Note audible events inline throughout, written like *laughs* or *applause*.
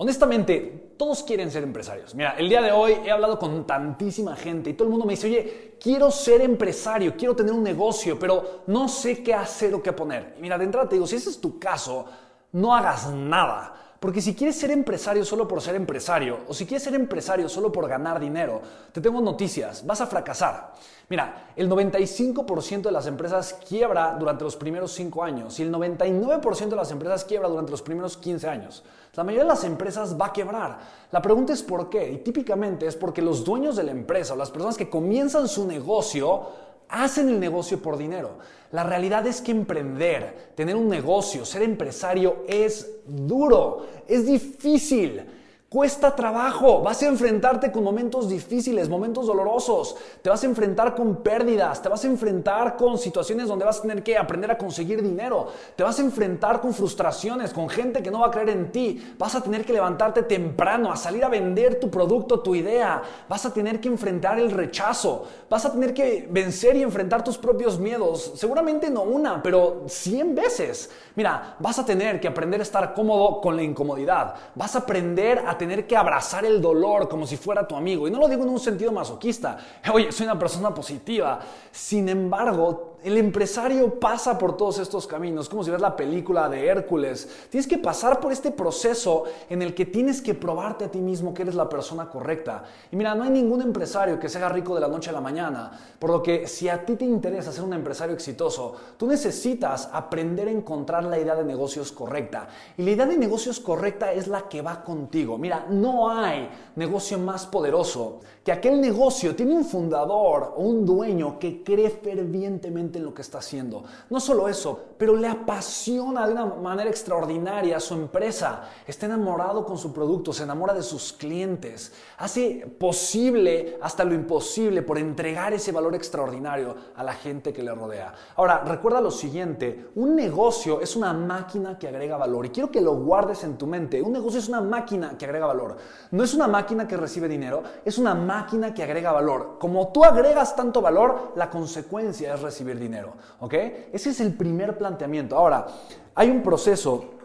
Honestamente, todos quieren ser empresarios. Mira, el día de hoy he hablado con tantísima gente y todo el mundo me dice, oye, quiero ser empresario, quiero tener un negocio, pero no sé qué hacer o qué poner. mira, de entrada te digo, si ese es tu caso, no hagas nada. Porque si quieres ser empresario solo por ser empresario, o si quieres ser empresario solo por ganar dinero, te tengo noticias, vas a fracasar. Mira, el 95% de las empresas quiebra durante los primeros 5 años y el 99% de las empresas quiebra durante los primeros 15 años. La mayoría de las empresas va a quebrar. La pregunta es por qué. Y típicamente es porque los dueños de la empresa o las personas que comienzan su negocio hacen el negocio por dinero. La realidad es que emprender, tener un negocio, ser empresario es duro, es difícil. Cuesta trabajo, vas a enfrentarte con momentos difíciles, momentos dolorosos, te vas a enfrentar con pérdidas, te vas a enfrentar con situaciones donde vas a tener que aprender a conseguir dinero, te vas a enfrentar con frustraciones, con gente que no va a creer en ti, vas a tener que levantarte temprano, a salir a vender tu producto, tu idea, vas a tener que enfrentar el rechazo, vas a tener que vencer y enfrentar tus propios miedos, seguramente no una, pero cien veces. Mira, vas a tener que aprender a estar cómodo con la incomodidad, vas a aprender a tener que abrazar el dolor como si fuera tu amigo. Y no lo digo en un sentido masoquista. *laughs* Oye, soy una persona positiva. Sin embargo, el empresario pasa por todos estos caminos, como si ves la película de Hércules. Tienes que pasar por este proceso en el que tienes que probarte a ti mismo que eres la persona correcta. Y mira, no hay ningún empresario que se haga rico de la noche a la mañana, por lo que si a ti te interesa ser un empresario exitoso, tú necesitas aprender a encontrar la idea de negocios correcta. Y la idea de negocios correcta es la que va contigo. Mira, no hay negocio más poderoso que aquel negocio tiene un fundador o un dueño que cree fervientemente en lo que está haciendo. No solo eso, pero le apasiona de una manera extraordinaria a su empresa. Está enamorado con su producto, se enamora de sus clientes. Hace posible hasta lo imposible por entregar ese valor extraordinario a la gente que le rodea. Ahora, recuerda lo siguiente, un negocio es una máquina que agrega valor y quiero que lo guardes en tu mente. Un negocio es una máquina que agrega valor. No es una máquina que recibe dinero, es una máquina máquina que agrega valor. Como tú agregas tanto valor, la consecuencia es recibir dinero. ¿Ok? Ese es el primer planteamiento. Ahora, hay un proceso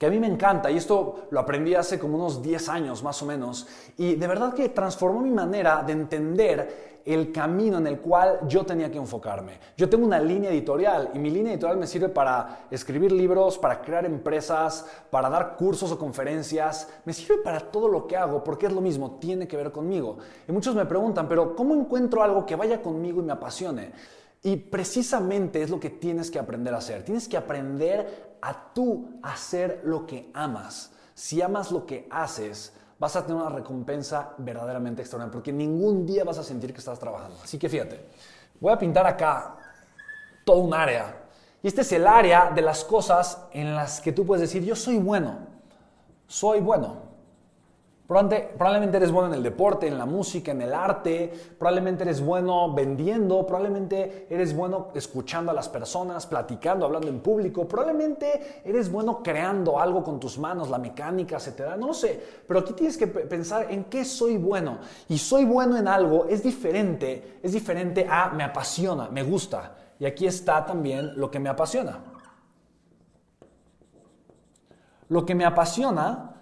que a mí me encanta y esto lo aprendí hace como unos 10 años más o menos y de verdad que transformó mi manera de entender el camino en el cual yo tenía que enfocarme. Yo tengo una línea editorial y mi línea editorial me sirve para escribir libros, para crear empresas, para dar cursos o conferencias, me sirve para todo lo que hago porque es lo mismo, tiene que ver conmigo. Y muchos me preguntan, pero ¿cómo encuentro algo que vaya conmigo y me apasione? Y precisamente es lo que tienes que aprender a hacer. Tienes que aprender a tú hacer lo que amas. Si amas lo que haces, vas a tener una recompensa verdaderamente extraordinaria, porque ningún día vas a sentir que estás trabajando. Así que fíjate, voy a pintar acá todo un área. Y este es el área de las cosas en las que tú puedes decir, yo soy bueno, soy bueno. Probablemente eres bueno en el deporte, en la música, en el arte, probablemente eres bueno vendiendo, probablemente eres bueno escuchando a las personas, platicando, hablando en público, probablemente eres bueno creando algo con tus manos, la mecánica da, no sé, pero aquí tienes que pensar en qué soy bueno. Y soy bueno en algo es diferente, es diferente a me apasiona, me gusta. Y aquí está también lo que me apasiona. Lo que me apasiona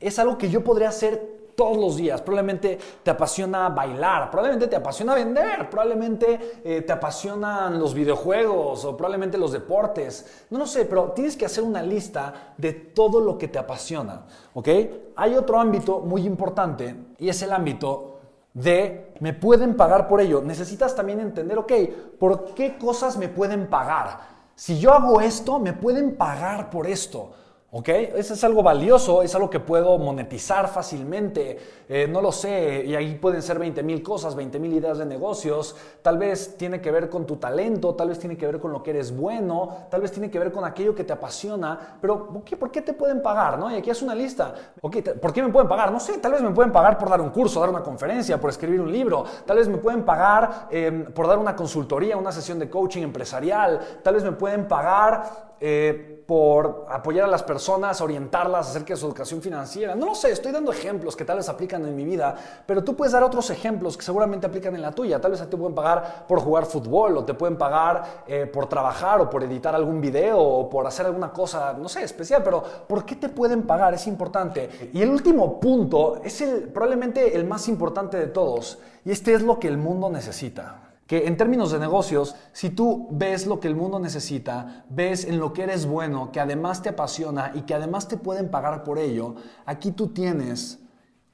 es algo que yo podría hacer todos los días. Probablemente te apasiona bailar, probablemente te apasiona vender, probablemente eh, te apasionan los videojuegos o probablemente los deportes. No lo sé, pero tienes que hacer una lista de todo lo que te apasiona. ¿Ok? Hay otro ámbito muy importante y es el ámbito de me pueden pagar por ello. Necesitas también entender, ok, ¿por qué cosas me pueden pagar? Si yo hago esto, me pueden pagar por esto. ¿Ok? Eso es algo valioso, es algo que puedo monetizar fácilmente, eh, no lo sé, y ahí pueden ser 20 mil cosas, 20 mil ideas de negocios, tal vez tiene que ver con tu talento, tal vez tiene que ver con lo que eres bueno, tal vez tiene que ver con aquello que te apasiona, pero ¿por qué te pueden pagar? ¿no? Y aquí es una lista, ¿por qué me pueden pagar? No sé, tal vez me pueden pagar por dar un curso, dar una conferencia, por escribir un libro, tal vez me pueden pagar em, por dar una consultoría, una sesión de coaching empresarial, tal vez me pueden pagar eh, por apoyar a las personas, orientarlas acerca de su educación financiera. No lo sé, estoy dando ejemplos que tal vez aplican en mi vida, pero tú puedes dar otros ejemplos que seguramente aplican en la tuya. Tal vez te pueden pagar por jugar fútbol o te pueden pagar eh, por trabajar o por editar algún video o por hacer alguna cosa, no sé, especial, pero ¿por qué te pueden pagar? Es importante. Y el último punto es el, probablemente el más importante de todos y este es lo que el mundo necesita que en términos de negocios, si tú ves lo que el mundo necesita, ves en lo que eres bueno, que además te apasiona y que además te pueden pagar por ello, aquí tú tienes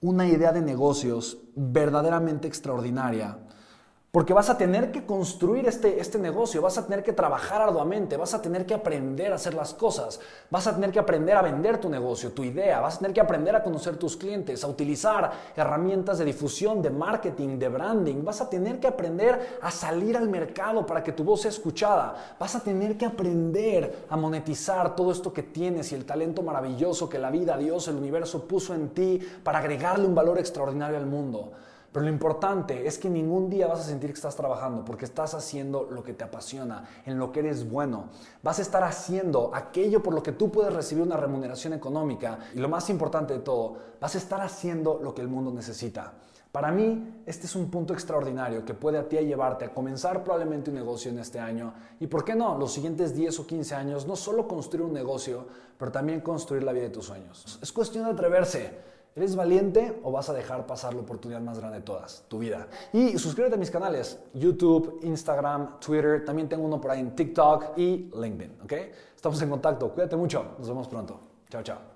una idea de negocios verdaderamente extraordinaria porque vas a tener que construir este, este negocio, vas a tener que trabajar arduamente, vas a tener que aprender a hacer las cosas, vas a tener que aprender a vender tu negocio, tu idea, vas a tener que aprender a conocer tus clientes, a utilizar herramientas de difusión, de marketing, de branding, vas a tener que aprender a salir al mercado para que tu voz sea escuchada, vas a tener que aprender a monetizar todo esto que tienes y el talento maravilloso que la vida, Dios, el universo puso en ti para agregarle un valor extraordinario al mundo. Pero lo importante es que ningún día vas a sentir que estás trabajando porque estás haciendo lo que te apasiona, en lo que eres bueno. Vas a estar haciendo aquello por lo que tú puedes recibir una remuneración económica. Y lo más importante de todo, vas a estar haciendo lo que el mundo necesita. Para mí, este es un punto extraordinario que puede a ti llevarte a comenzar probablemente un negocio en este año y, ¿por qué no?, los siguientes 10 o 15 años, no solo construir un negocio, pero también construir la vida de tus sueños. Es cuestión de atreverse. ¿Eres valiente o vas a dejar pasar la oportunidad más grande de todas, tu vida? Y suscríbete a mis canales, YouTube, Instagram, Twitter, también tengo uno por ahí en TikTok y LinkedIn, ¿ok? Estamos en contacto, cuídate mucho, nos vemos pronto. Chao, chao.